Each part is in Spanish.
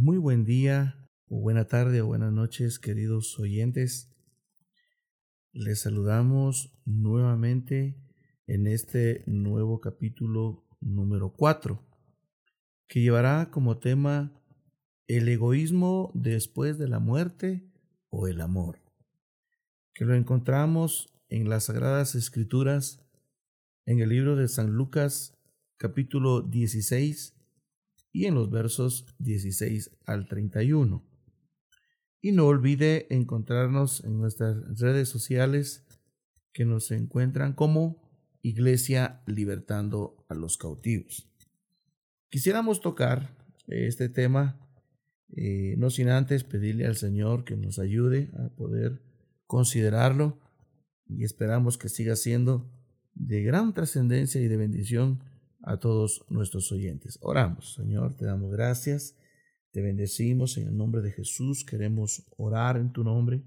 Muy buen día, o buena tarde, o buenas noches, queridos oyentes. Les saludamos nuevamente en este nuevo capítulo número 4, que llevará como tema el egoísmo después de la muerte o el amor, que lo encontramos en las Sagradas Escrituras, en el libro de San Lucas, capítulo 16, y en los versos 16 al 31. Y no olvide encontrarnos en nuestras redes sociales que nos encuentran como Iglesia Libertando a los Cautivos. Quisiéramos tocar este tema, eh, no sin antes pedirle al Señor que nos ayude a poder considerarlo y esperamos que siga siendo de gran trascendencia y de bendición a todos nuestros oyentes. Oramos, Señor, te damos gracias, te bendecimos en el nombre de Jesús, queremos orar en tu nombre,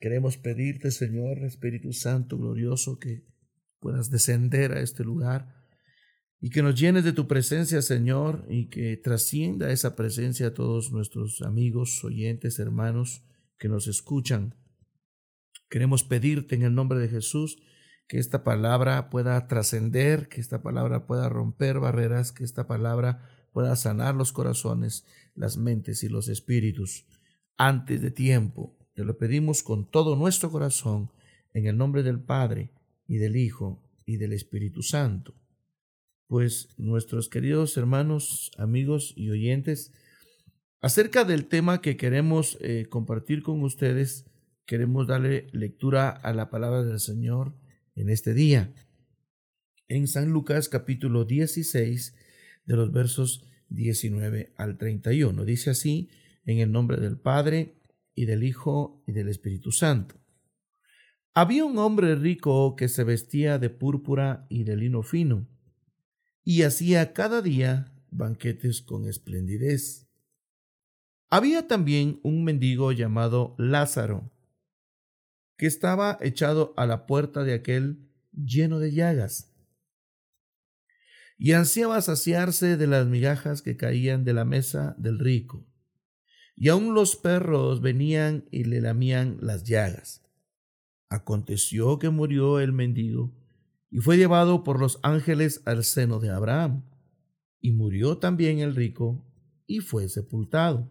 queremos pedirte, Señor, Espíritu Santo glorioso, que puedas descender a este lugar y que nos llenes de tu presencia, Señor, y que trascienda esa presencia a todos nuestros amigos, oyentes, hermanos que nos escuchan. Queremos pedirte en el nombre de Jesús, que esta palabra pueda trascender, que esta palabra pueda romper barreras, que esta palabra pueda sanar los corazones, las mentes y los espíritus antes de tiempo. Te lo pedimos con todo nuestro corazón, en el nombre del Padre y del Hijo y del Espíritu Santo. Pues nuestros queridos hermanos, amigos y oyentes, acerca del tema que queremos eh, compartir con ustedes, queremos darle lectura a la palabra del Señor en este día. En San Lucas capítulo 16, de los versos 19 al 31. Dice así, en el nombre del Padre, y del Hijo, y del Espíritu Santo. Había un hombre rico que se vestía de púrpura y de lino fino, y hacía cada día banquetes con esplendidez. Había también un mendigo llamado Lázaro, que estaba echado a la puerta de aquel lleno de llagas, y ansiaba saciarse de las migajas que caían de la mesa del rico, y aun los perros venían y le lamían las llagas. Aconteció que murió el mendigo, y fue llevado por los ángeles al seno de Abraham, y murió también el rico, y fue sepultado.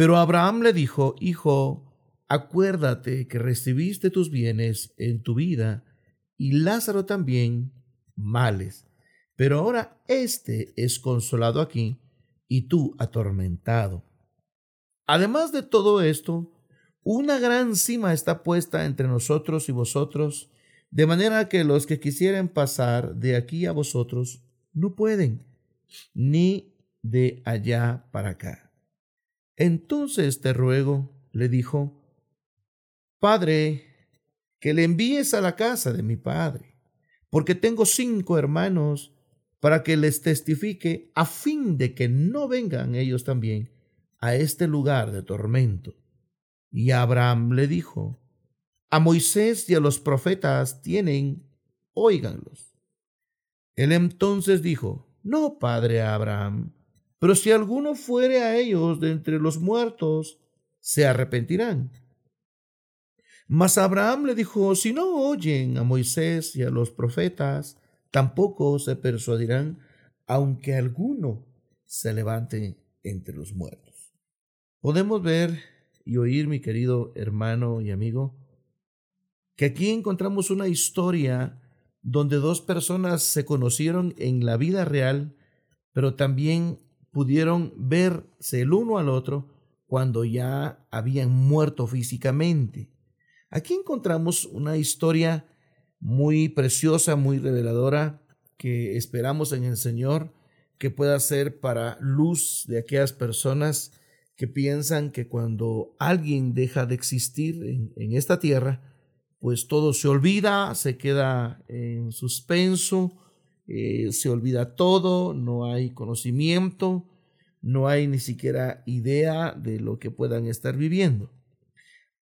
Pero Abraham le dijo, Hijo, acuérdate que recibiste tus bienes en tu vida y Lázaro también males. Pero ahora éste es consolado aquí y tú atormentado. Además de todo esto, una gran cima está puesta entre nosotros y vosotros, de manera que los que quisieren pasar de aquí a vosotros no pueden, ni de allá para acá. Entonces te ruego, le dijo, Padre, que le envíes a la casa de mi padre, porque tengo cinco hermanos, para que les testifique, a fin de que no vengan ellos también a este lugar de tormento. Y Abraham le dijo, A Moisés y a los profetas tienen, óiganlos. Él entonces dijo, No, padre Abraham, pero si alguno fuere a ellos de entre los muertos, se arrepentirán. Mas Abraham le dijo, si no oyen a Moisés y a los profetas, tampoco se persuadirán, aunque alguno se levante entre los muertos. Podemos ver y oír, mi querido hermano y amigo, que aquí encontramos una historia donde dos personas se conocieron en la vida real, pero también pudieron verse el uno al otro cuando ya habían muerto físicamente. Aquí encontramos una historia muy preciosa, muy reveladora, que esperamos en el Señor que pueda ser para luz de aquellas personas que piensan que cuando alguien deja de existir en, esta tierra, pues todo se olvida, se queda en suspenso, eh, se olvida todo, no hay conocimiento, no hay ni siquiera idea de lo que puedan estar viviendo.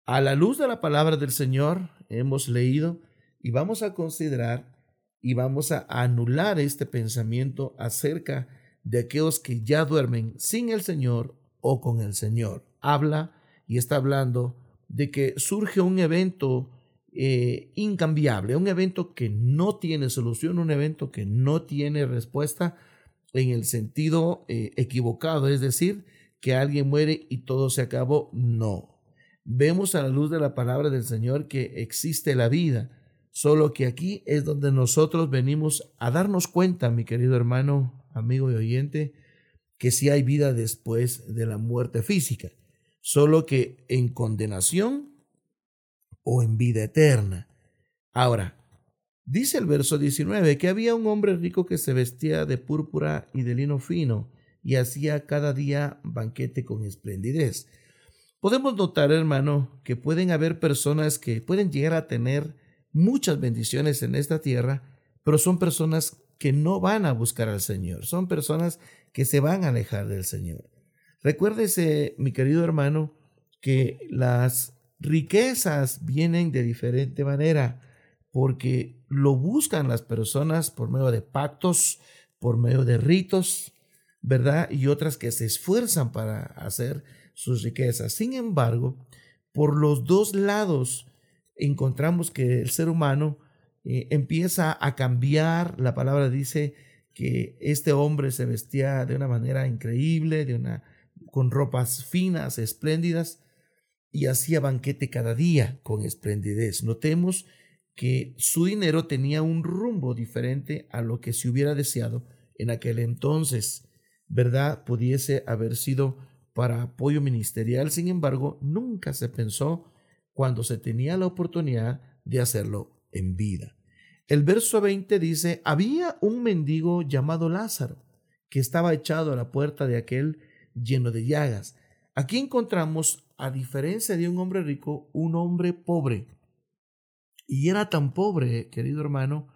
A la luz de la palabra del Señor hemos leído y vamos a considerar y vamos a anular este pensamiento acerca de aquellos que ya duermen sin el Señor o con el Señor. Habla y está hablando de que surge un evento eh, incambiable, un evento que no tiene solución, un evento que no tiene respuesta en el sentido eh, equivocado, es decir, que alguien muere y todo se acabó. No. Vemos a la luz de la palabra del Señor que existe la vida, solo que aquí es donde nosotros venimos a darnos cuenta, mi querido hermano, amigo y oyente, que si hay vida después de la muerte física, solo que en condenación o en vida eterna. Ahora, dice el verso 19 que había un hombre rico que se vestía de púrpura y de lino fino y hacía cada día banquete con esplendidez. Podemos notar, hermano, que pueden haber personas que pueden llegar a tener muchas bendiciones en esta tierra, pero son personas que no van a buscar al Señor, son personas que se van a alejar del Señor. Recuérdese, mi querido hermano, que las riquezas vienen de diferente manera, porque lo buscan las personas por medio de pactos, por medio de ritos, ¿verdad? Y otras que se esfuerzan para hacer sus riquezas. Sin embargo, por los dos lados encontramos que el ser humano eh, empieza a cambiar. La palabra dice que este hombre se vestía de una manera increíble, de una, con ropas finas, espléndidas, y hacía banquete cada día con esplendidez. Notemos que su dinero tenía un rumbo diferente a lo que se hubiera deseado en aquel entonces, ¿verdad? Pudiese haber sido para apoyo ministerial, sin embargo, nunca se pensó cuando se tenía la oportunidad de hacerlo en vida. El verso 20 dice, había un mendigo llamado Lázaro, que estaba echado a la puerta de aquel lleno de llagas. Aquí encontramos, a diferencia de un hombre rico, un hombre pobre. Y era tan pobre, querido hermano,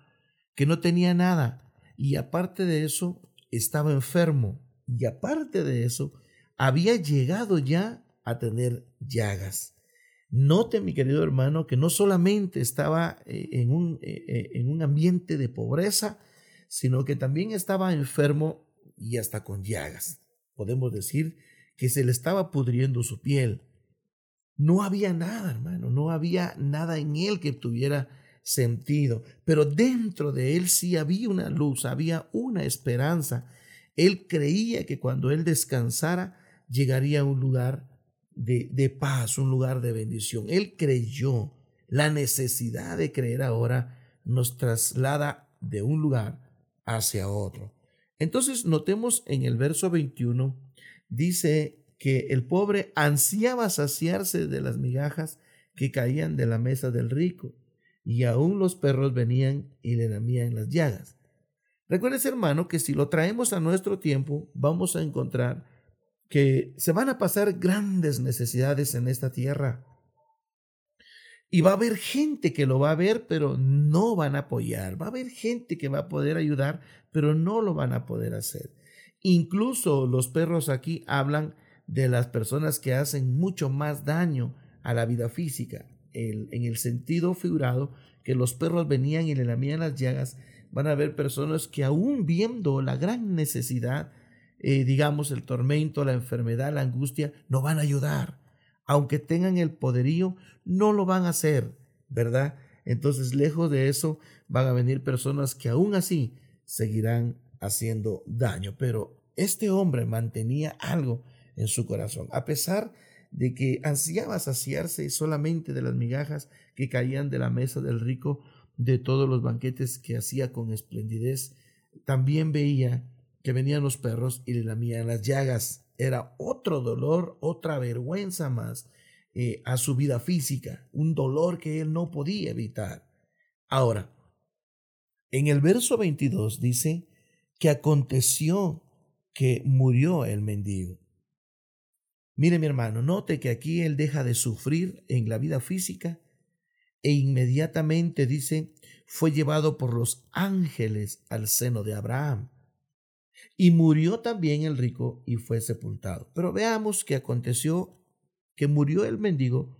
que no tenía nada. Y aparte de eso, estaba enfermo. Y aparte de eso, había llegado ya a tener llagas. Note, mi querido hermano, que no solamente estaba eh, en un, eh, eh, en un ambiente de pobreza, sino que también estaba enfermo y hasta con llagas. Podemos decir que se le estaba pudriendo su piel. No había nada, hermano, no había nada en él que tuviera sentido, pero dentro de él sí había una luz, había una esperanza. Él creía que cuando él descansara llegaría a un lugar de, paz, un lugar de bendición. Él creyó. La necesidad de creer ahora nos traslada de un lugar hacia otro. Entonces, notemos en el verso 21, dice que el pobre ansiaba saciarse de las migajas que caían de la mesa del rico, y aún los perros venían y le lamían las llagas. Recuerdes, hermano, que si lo traemos a nuestro tiempo, vamos a encontrar que se van a pasar grandes necesidades en esta tierra. Y va a haber gente que lo va a ver, pero no van a apoyar. Va a haber gente que va a poder ayudar, pero no lo van a poder hacer. Incluso los perros aquí hablan de las personas que hacen mucho más daño a la vida física. en el sentido figurado, que los perros venían y le lamían las llagas, van a haber personas que aún viendo la gran necesidad, eh, digamos, el tormento, la enfermedad, la angustia, no van a ayudar. Aunque tengan el poderío, no lo van a hacer, ¿verdad? Entonces, lejos de eso, van a venir personas que aún así seguirán haciendo daño. Pero este hombre mantenía algo en su corazón, a pesar de que ansiaba saciarse solamente de las migajas que caían de la mesa del rico, de todos los banquetes que hacía con esplendidez, también veía que venían los perros y le lamían las llagas. Era otro dolor, otra vergüenza más eh, a su vida física, un dolor que él no podía evitar. Ahora, en el verso 22 dice que aconteció que murió el mendigo. Mire mi hermano, note que aquí él deja de sufrir en la vida física e inmediatamente dice, fue llevado por los ángeles al seno de Abraham. Y murió también el rico y fue sepultado. Pero veamos que aconteció que murió el mendigo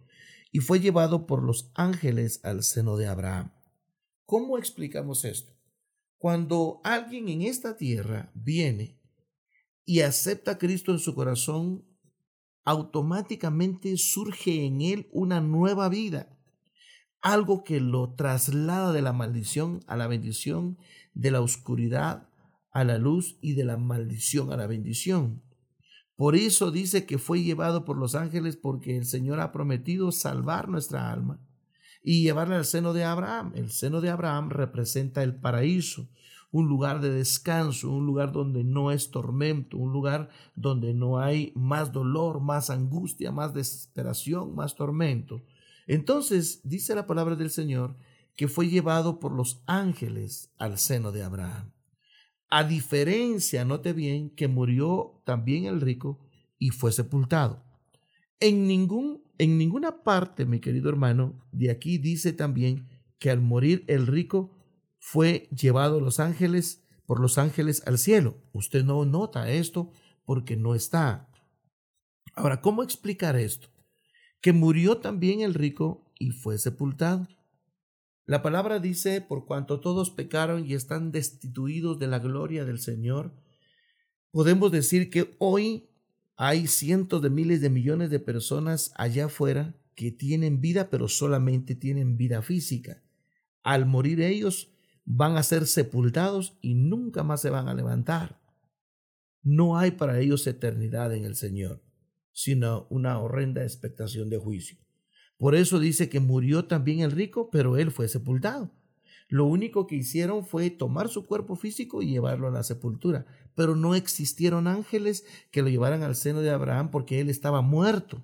y fue llevado por los ángeles al seno de Abraham. ¿Cómo explicamos esto? Cuando alguien en esta tierra viene y acepta a Cristo en su corazón, automáticamente surge en él una nueva vida, algo que lo traslada de la maldición a la bendición, de la oscuridad a la luz y de la maldición a la bendición. Por eso dice que fue llevado por los ángeles porque el Señor ha prometido salvar nuestra alma y llevarla al seno de Abraham. El seno de Abraham representa el paraíso, un lugar de descanso, un lugar donde no es tormento, un lugar donde no hay más dolor, más angustia, más desesperación, más tormento. Entonces dice la palabra del Señor que fue llevado por los ángeles al seno de Abraham. A diferencia, note bien, que murió también el rico y fue sepultado. En, ningún, en ninguna parte, mi querido hermano, de aquí dice también que al morir el rico fue llevado los ángeles por los ángeles al cielo. Usted no nota esto porque no está. Ahora, ¿cómo explicar esto? Que murió también el rico y fue sepultado. La palabra dice, por cuanto todos pecaron y están destituidos de la gloria del Señor, podemos decir que hoy hay cientos de miles de millones de personas allá afuera que tienen vida, pero solamente tienen vida física. Al morir ellos, van a ser sepultados y nunca más se van a levantar. No hay para ellos eternidad en el Señor, sino una horrenda expectación de juicio. Por eso dice que murió también el rico, pero él fue sepultado. Lo único que hicieron fue tomar su cuerpo físico y llevarlo a la sepultura, pero no existieron ángeles que lo llevaran al seno de Abraham porque él estaba muerto.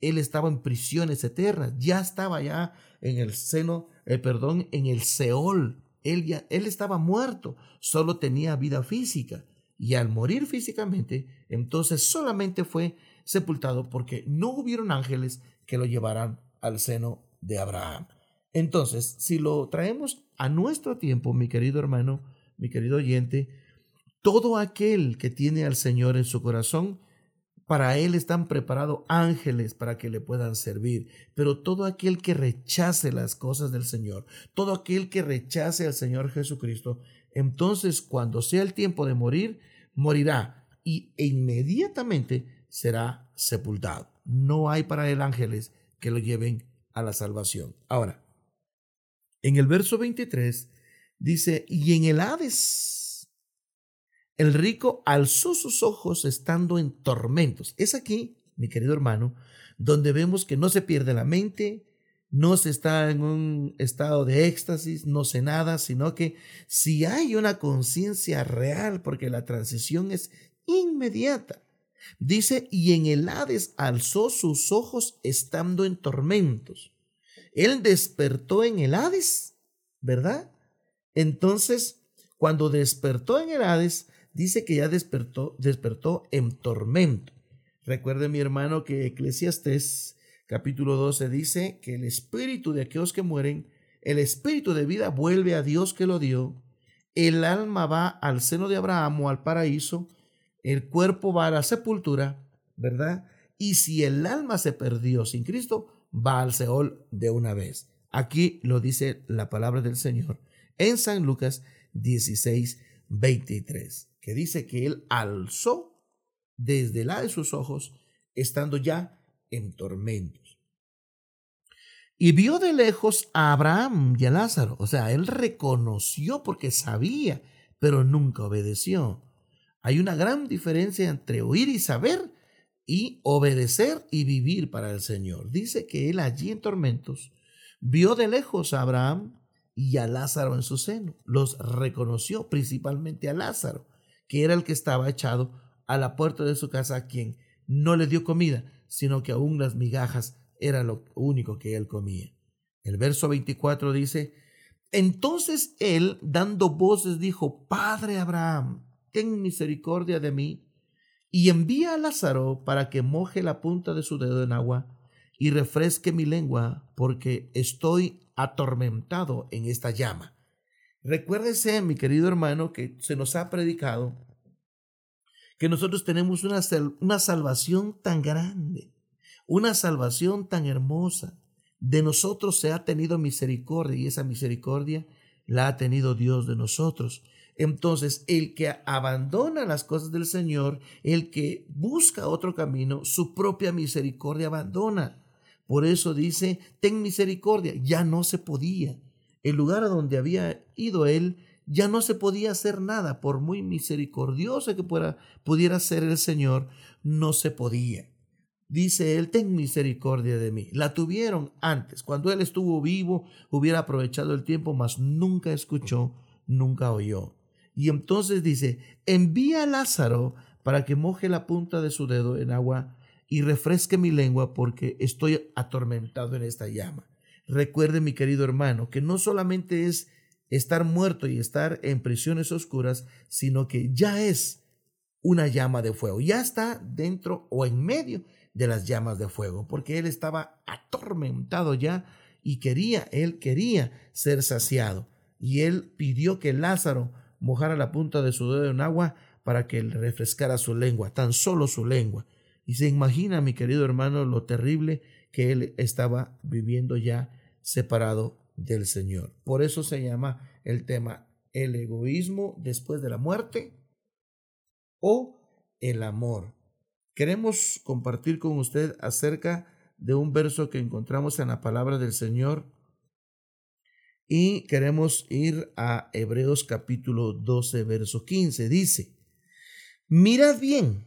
Él estaba en prisiones eternas, ya estaba ya en el seno, eh, perdón, en el Seol, él, ya, él estaba muerto, solo tenía vida física. Y al morir físicamente, entonces solamente fue sepultado porque no hubieron ángeles que lo llevaran al seno de Abraham. Entonces, si lo traemos a nuestro tiempo, mi querido hermano, mi querido oyente, todo aquel que tiene al Señor en su corazón para él están preparados ángeles para que le puedan servir. Pero todo aquel que rechace las cosas del Señor, todo aquel que rechace al Señor Jesucristo, entonces cuando sea el tiempo de morir, morirá y e inmediatamente será sepultado. No hay para él ángeles que lo lleven a la salvación. Ahora, en el verso 23 dice, y en el Hades el rico alzó sus ojos estando en tormentos. Es aquí, mi querido hermano, donde vemos que no se pierde la mente, no se está en un estado de éxtasis, no sé nada, sino que si hay una conciencia real, porque la transición es inmediata. Dice, y en el Hades alzó sus ojos estando en tormentos. Él despertó en el Hades, ¿verdad? Entonces, cuando despertó en el Hades, dice que ya despertó, en tormento. Recuerde mi hermano que Eclesiastés capítulo 12 dice que el espíritu de aquellos que mueren, el espíritu de vida vuelve a Dios que lo dio, el alma va al seno de Abraham o al paraíso, el cuerpo va a la sepultura, ¿verdad? Y si el alma se perdió sin Cristo, va al Seol de una vez. Aquí lo dice la palabra del Señor en San Lucas 16, 23 que dice que él alzó desde la de sus ojos, estando ya en tormentos. Y vio de lejos a Abraham y a Lázaro. O sea, él reconoció porque sabía, pero nunca obedeció. Hay una gran diferencia entre oír y saber y obedecer y vivir para el Señor. Dice que él allí en tormentos vio de lejos a Abraham y a Lázaro en su seno. Los reconoció principalmente a Lázaro que era el que estaba echado a la puerta de su casa a quien no le dio comida, sino que aún las migajas era lo único que él comía. El verso 24 dice, entonces él, dando voces, dijo, Padre Abraham, ten misericordia de mí, y envía a Lázaro para que moje la punta de su dedo en agua y refresque mi lengua, porque estoy atormentado en esta llama. Recuérdese, mi querido hermano, que se nos ha predicado que nosotros tenemos una, una salvación tan grande, una salvación tan hermosa. De nosotros se ha tenido misericordia y esa misericordia la ha tenido Dios de nosotros. Entonces, el que abandona las cosas del Señor, el que busca otro camino, su propia misericordia abandona. Por eso dice, ten misericordia. Ya no se podía. El lugar a donde había ido él, ya no se podía hacer nada. Por muy misericordioso que pudiera ser el Señor, no se podía. Dice él, ten misericordia de mí. La tuvieron antes. Cuando él estuvo vivo, hubiera aprovechado el tiempo, mas nunca escuchó, nunca oyó. Y entonces dice, envía a Lázaro para que moje la punta de su dedo en agua y refresque mi lengua porque estoy atormentado en esta llama. Recuerde, mi querido hermano, que no solamente es estar muerto y estar en prisiones oscuras, sino que ya es una llama de fuego, ya está dentro o en medio de las llamas de fuego, porque él estaba atormentado ya y quería, él quería ser saciado. Y él pidió que Lázaro mojara la punta de su dedo en agua para que le refrescara su lengua, tan solo su lengua. Y se imagina, mi querido hermano, lo terrible que él estaba viviendo ya separado del Señor. Por eso se llama el tema el egoísmo después de la muerte o el amor. Queremos compartir con usted acerca de un verso que encontramos en la palabra del Señor y queremos ir a Hebreos capítulo 12, verso 15. Dice, mirad bien,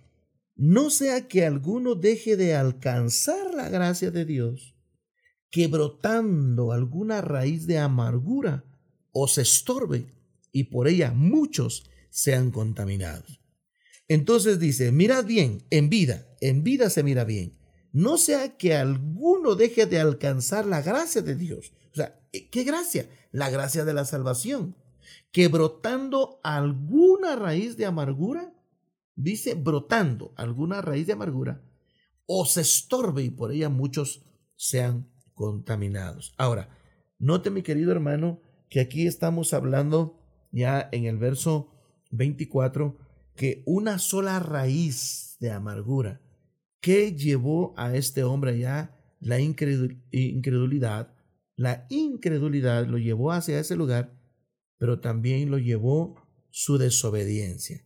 no sea que alguno deje de alcanzar la gracia de Dios, que brotando alguna raíz de amargura os estorbe y por ella muchos sean contaminados. Entonces dice, mirad bien, en vida, en vida se mira bien, no sea que alguno deje de alcanzar la gracia de Dios. O sea, ¿qué gracia? La gracia de la salvación. Que brotando alguna raíz de amargura, dice brotando alguna raíz de amargura, os estorbe y por ella muchos sean contaminados. Ahora, note mi querido hermano que aquí estamos hablando ya en el verso 24 que una sola raíz de amargura que llevó a este hombre ya la incredulidad, la incredulidad lo llevó hacia ese lugar, pero también lo llevó su desobediencia.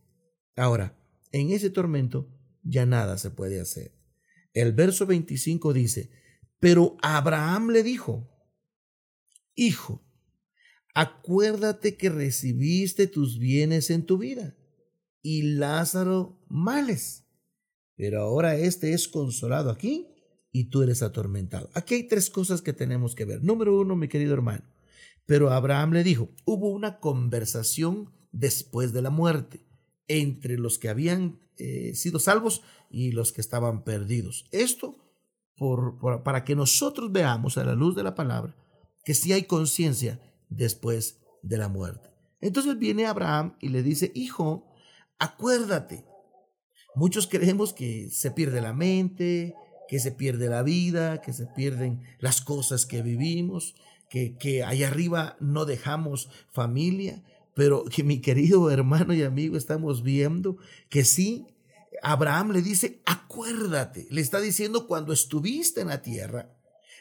Ahora, en ese tormento ya nada se puede hacer. El verso 25 dice, pero Abraham le dijo, Hijo, acuérdate que recibiste tus bienes en tu vida y Lázaro males pero ahora este es consolado aquí y tú eres atormentado. Aquí hay tres cosas que tenemos que ver. Número uno, mi querido hermano. Pero Abraham le dijo, hubo una conversación después de la muerte entre los que habían eh, sido salvos y los que estaban perdidos. Esto para que nosotros veamos a la luz de la palabra que sí hay conciencia después de la muerte. Entonces viene Abraham y le dice, hijo, acuérdate Muchos creemos que se pierde la mente, que se pierde la vida, que se pierden las cosas que vivimos, que, que allá arriba no dejamos familia, pero que mi querido hermano y amigo estamos viendo que sí, Abraham le dice, acuérdate, le está diciendo cuando estuviste en la tierra,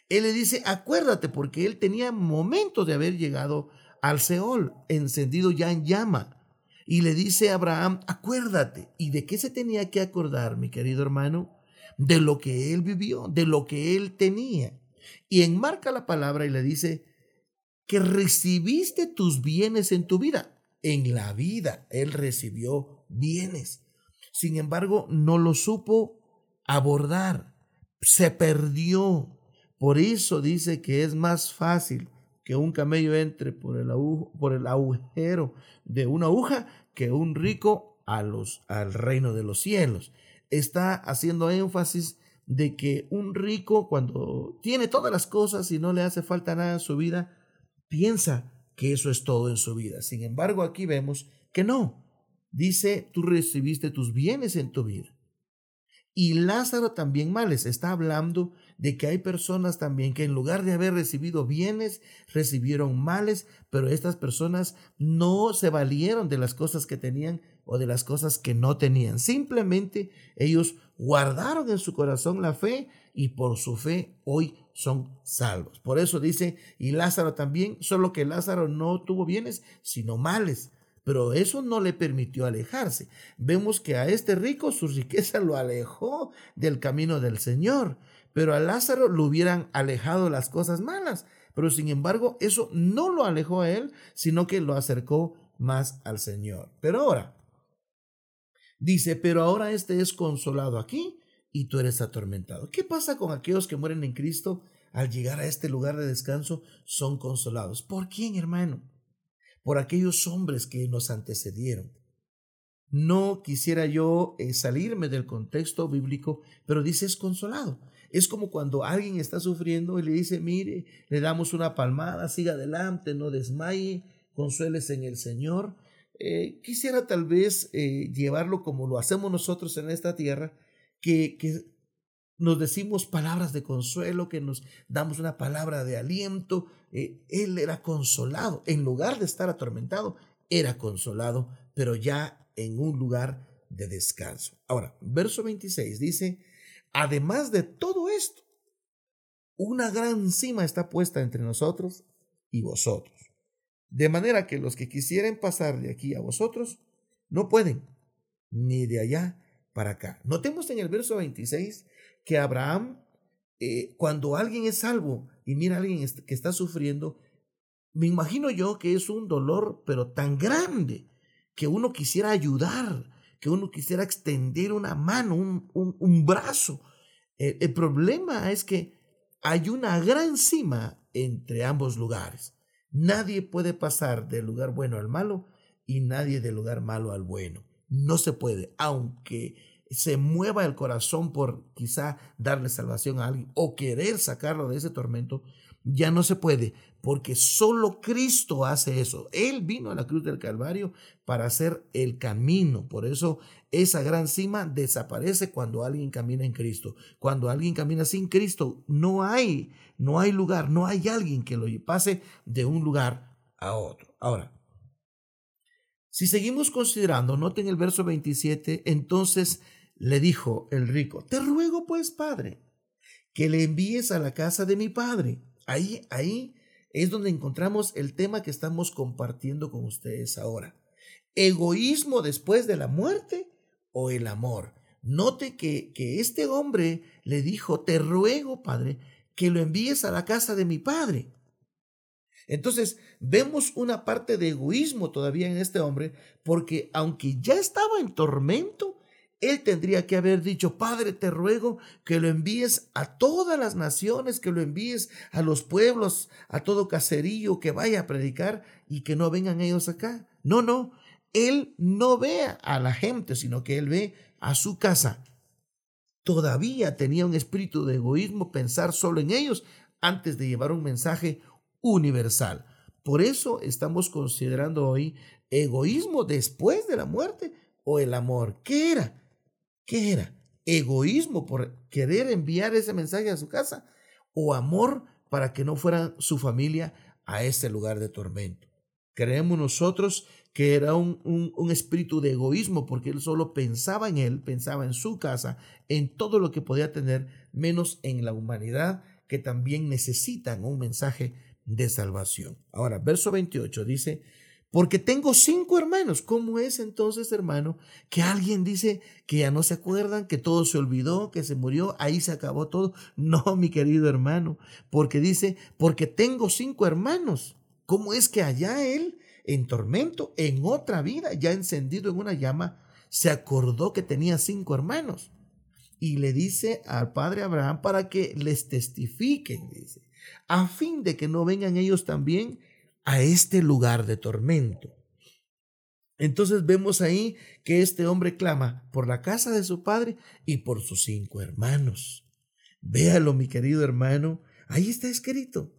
él le dice, acuérdate, porque él tenía momentos de haber llegado al Seol, encendido ya en llama. Y le dice a Abraham, acuérdate. ¿Y de qué se tenía que acordar, mi querido hermano? De lo que él vivió, de lo que él tenía. Y enmarca la palabra y le dice que recibiste tus bienes en tu vida. En la vida él recibió bienes. Sin embargo, no lo supo abordar. Se perdió. Por eso dice que es más fácil que un camello entre por el, por el agujero de una aguja que un rico a los, al reino de los cielos. Está haciendo énfasis de que un rico cuando tiene todas las cosas y no le hace falta nada en su vida, piensa que eso es todo en su vida. Sin embargo, aquí vemos que no. Dice, tú recibiste tus bienes en tu vida. y Lázaro también males. Está hablando de que hay personas también que en lugar de haber recibido bienes, recibieron males, pero estas personas no se valieron de las cosas que tenían o de las cosas que no tenían. Simplemente ellos guardaron en su corazón la fe y por su fe hoy son salvos. Por eso dice, y Lázaro también, solo que Lázaro no tuvo bienes, sino males pero eso no le permitió alejarse. Vemos que a este rico su riqueza lo alejó del camino del Señor, pero a Lázaro lo hubieran alejado las cosas malas, pero sin embargo eso no lo alejó a él, sino que lo acercó más al Señor. Pero ahora, dice, pero ahora este es consolado aquí y tú eres atormentado. ¿Qué pasa con aquellos que mueren en Cristo? Al llegar a este lugar de descanso, son consolados. ¿Por quién, hermano? Por aquellos hombres que nos antecedieron. No quisiera yo eh, salirme del contexto bíblico, pero dice es consolado. Es como cuando alguien está sufriendo y le dice, mire, le damos una palmada, siga adelante, no desmaye, consueles en el Señor. Eh, quisiera tal vez eh, llevarlo como lo hacemos nosotros en esta tierra, que, que nos decimos palabras de consuelo, que nos damos una palabra de aliento. Eh, él era consolado, en lugar de estar atormentado, era consolado, pero ya en un lugar de descanso. Ahora, verso 26 dice, además de todo esto, una gran cima está puesta entre nosotros y vosotros. De manera que los que quisieren pasar de aquí a vosotros, no pueden, ni de allá para acá. Notemos en el verso 26 que Abraham, eh, cuando alguien es salvo y mira a alguien que está sufriendo, me imagino yo que es un dolor, pero tan grande, que uno quisiera ayudar, que uno quisiera extender una mano, un, un, brazo. El, el problema es que hay una gran cima entre ambos lugares. Nadie puede pasar del lugar bueno al malo y nadie del lugar malo al bueno. No se puede, aunque se mueva el corazón por quizá darle salvación a alguien o querer sacarlo de ese tormento, ya no se puede, porque solo Cristo hace eso. Él vino a la cruz del Calvario para hacer el camino. Por eso esa gran cima desaparece cuando alguien camina en Cristo. Cuando alguien camina sin Cristo, no hay, no hay lugar, no hay alguien que lo pase de un lugar a otro. Ahora, si seguimos considerando, noten el verso 27, entonces le dijo el rico, te ruego pues, padre, que le envíes a la casa de mi padre. Ahí, ahí es donde encontramos el tema que estamos compartiendo con ustedes ahora. ¿Egoísmo después de la muerte o el amor? Note que, que este hombre le dijo, te ruego, padre, que lo envíes a la casa de mi padre. Entonces, vemos una parte de egoísmo todavía en este hombre, porque aunque ya estaba en tormento, él tendría que haber dicho, Padre, te ruego que lo envíes a todas las naciones, que lo envíes a los pueblos, a todo caserío, que vaya a predicar y que no vengan ellos acá. No, no, Él no ve a la gente, sino que Él ve a su casa. Todavía tenía un espíritu de egoísmo pensar solo en ellos antes de llevar un mensaje universal. Por eso estamos considerando hoy egoísmo después de la muerte o el amor. ¿Qué era? ¿Qué era? ¿Egoísmo por querer enviar ese mensaje a su casa? ¿O amor para que no fuera su familia a ese lugar de tormento? Creemos nosotros que era un, un, espíritu de egoísmo porque él solo pensaba en él, pensaba en su casa, en todo lo que podía tener, menos en la humanidad que también necesitan un mensaje de salvación. Ahora, verso 28 dice, porque tengo cinco hermanos. ¿Cómo es entonces, hermano, que alguien dice que ya no se acuerdan, que todo se olvidó, que se murió, ahí se acabó todo? No, mi querido hermano, porque dice, porque tengo cinco hermanos. ¿Cómo es que allá él, en tormento, en otra vida, ya encendido en una llama, se acordó que tenía cinco hermanos? Y le dice al padre Abraham para que les testifiquen, dice, a fin de que no vengan ellos también a este lugar de tormento. Entonces vemos ahí que este hombre clama por la casa de su padre y por sus cinco hermanos. Véalo, mi querido hermano, ahí está escrito.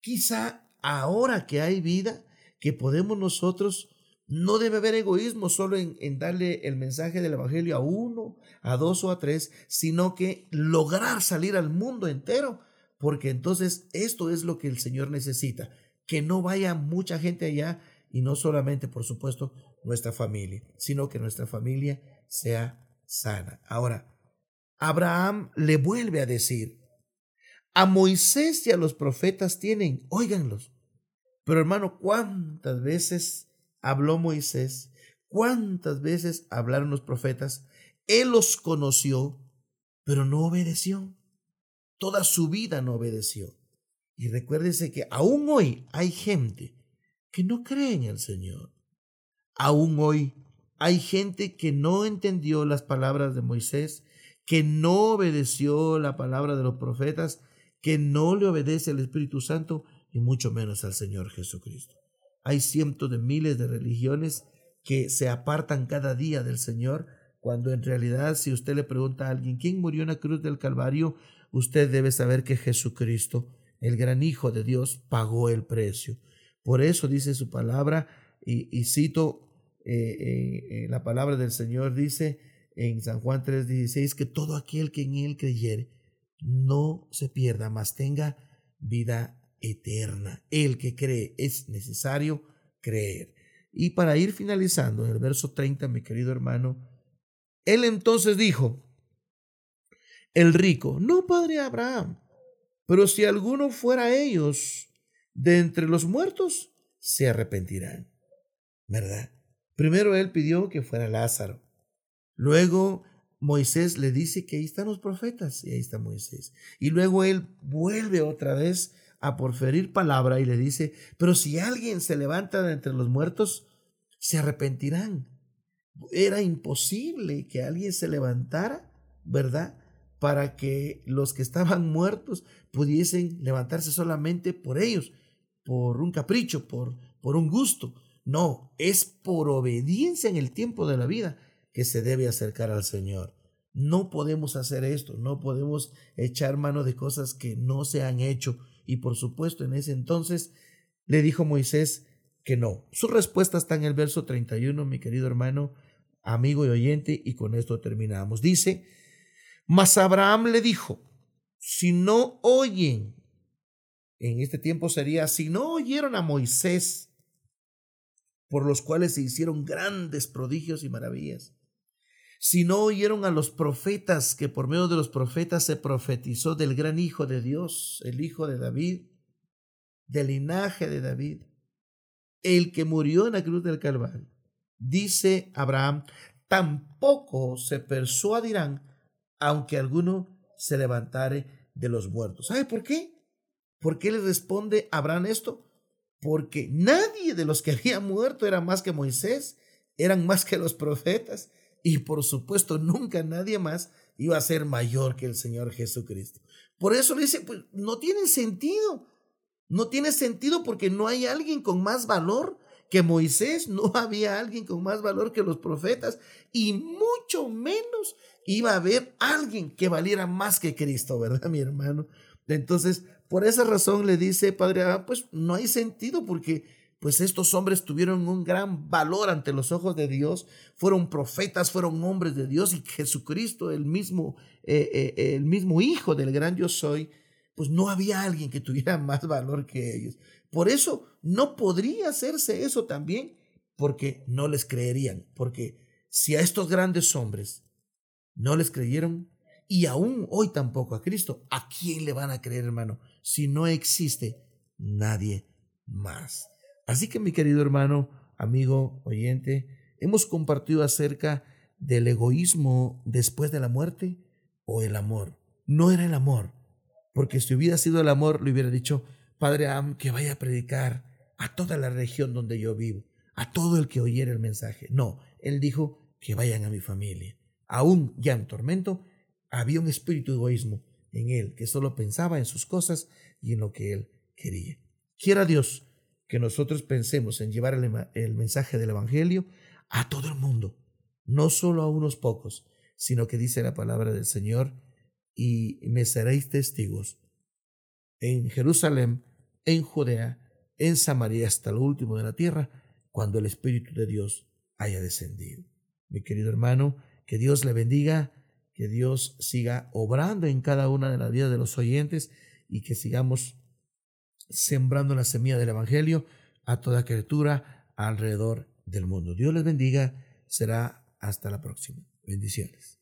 Quizá ahora que hay vida, que podemos nosotros No debe haber egoísmo solo en, en, darle el mensaje del Evangelio a uno, a dos o a tres, sino que lograr salir al mundo entero, porque entonces esto es lo que el Señor necesita, que no vaya mucha gente allá y no solamente, por supuesto, nuestra familia, sino que nuestra familia sea sana. Ahora, Abraham le vuelve a decir, a Moisés y a los profetas tienen, óiganlos. Pero hermano, ¿cuántas veces habló Moisés? ¿Cuántas veces hablaron los profetas? Él los conoció, pero no obedeció. Toda su vida no obedeció. Y recuérdese que aún hoy hay gente que no cree en el Señor. Aún hoy hay gente que no entendió las palabras de Moisés, que no obedeció la palabra de los profetas, que no le obedece al Espíritu Santo y mucho menos al Señor Jesucristo. Hay cientos de miles de religiones que se apartan cada día del Señor, cuando en realidad si usted le pregunta a alguien quién murió en la cruz del Calvario, usted debe saber que Jesucristo, el gran Hijo de Dios, pagó el precio. Por eso dice su palabra, y, cito eh, eh, eh, la palabra del Señor, dice en San Juan 3:16, que todo aquel que en él creyere no se pierda, mas tenga vida eterna. El que cree es necesario creer. Y para ir finalizando, en el verso 30, mi querido hermano, él entonces dijo, el rico, no padre Abraham, pero si alguno fuera ellos de entre los muertos, se arrepentirán. ¿Verdad? Primero él pidió que fuera Lázaro. Luego Moisés le dice que ahí están los profetas y ahí está Moisés. Y luego él vuelve otra vez a porferir palabra y le dice, pero si alguien se levanta de entre los muertos, se arrepentirán. Era imposible que alguien se levantara, ¿verdad? Para que los que estaban muertos pudiesen levantarse solamente por ellos, por un capricho, por, por un gusto. No, es por obediencia en el tiempo de la vida que se debe acercar al Señor. No podemos hacer esto, no podemos echar mano de cosas que no se han hecho. Y por supuesto, en ese entonces le dijo Moisés que no. Su respuesta está en el verso 31, mi querido hermano, amigo y oyente, y con esto terminamos. Dice, mas Abraham le dijo, si no oyen, en este tiempo sería, si no oyeron a Moisés, por los cuales se hicieron grandes prodigios y maravillas, si no oyeron a los profetas, que por medio de los profetas se profetizó del gran Hijo de Dios, el Hijo de David, del linaje de David, el que murió en la cruz del Calvario. Dice Abraham, tampoco se persuadirán, aunque alguno se levantare de los muertos. ¿Sabe por qué? ¿Por qué le responde Abraham esto? Porque nadie de los que había muerto era más que Moisés, eran más que los profetas y por supuesto nunca nadie más iba a ser mayor que el Señor Jesucristo. Por eso le dice, pues no tiene sentido. No tiene sentido porque no hay alguien con más valor que Moisés, no había alguien con más valor que los profetas y mucho menos iba a haber alguien que valiera más que Cristo, ¿verdad, mi hermano? Entonces, por esa razón le dice Padre, ah, pues no hay sentido porque pues estos hombres tuvieron un gran valor ante los ojos de Dios, fueron profetas, fueron hombres de Dios y Jesucristo, el mismo, eh, eh, el mismo Hijo del gran yo soy, pues no había alguien que tuviera más valor que ellos. Por eso no podría hacerse eso también, porque no les creerían, porque si a estos grandes hombres no les creyeron, y aún hoy tampoco a Cristo, ¿a quién le van a creer, hermano? Si no existe nadie más. Así que mi querido hermano, amigo, oyente, hemos compartido acerca del egoísmo después de la muerte o el amor. No era el amor, porque si hubiera sido el amor, le hubiera dicho, Padre Am, que vaya a predicar a toda la región donde yo vivo, a todo el que oyera el mensaje. No, él dijo que vayan a mi familia. Aún ya en tormento, había un espíritu de egoísmo en él, que solo pensaba en sus cosas y en lo que él quería. Quiera Dios que nosotros pensemos en llevar el, mensaje del Evangelio a todo el mundo, no solo a unos pocos, sino que dice la palabra del Señor, y me seréis testigos en Jerusalén, en Judea, en Samaria, hasta lo último de la tierra. cuando el Espíritu de Dios haya descendido. Mi querido hermano, que Dios le bendiga, que Dios siga obrando en cada una de las vidas de los oyentes y que sigamos sembrando la semilla del Evangelio a toda criatura alrededor del mundo. Dios les bendiga. Será hasta la próxima. Bendiciones.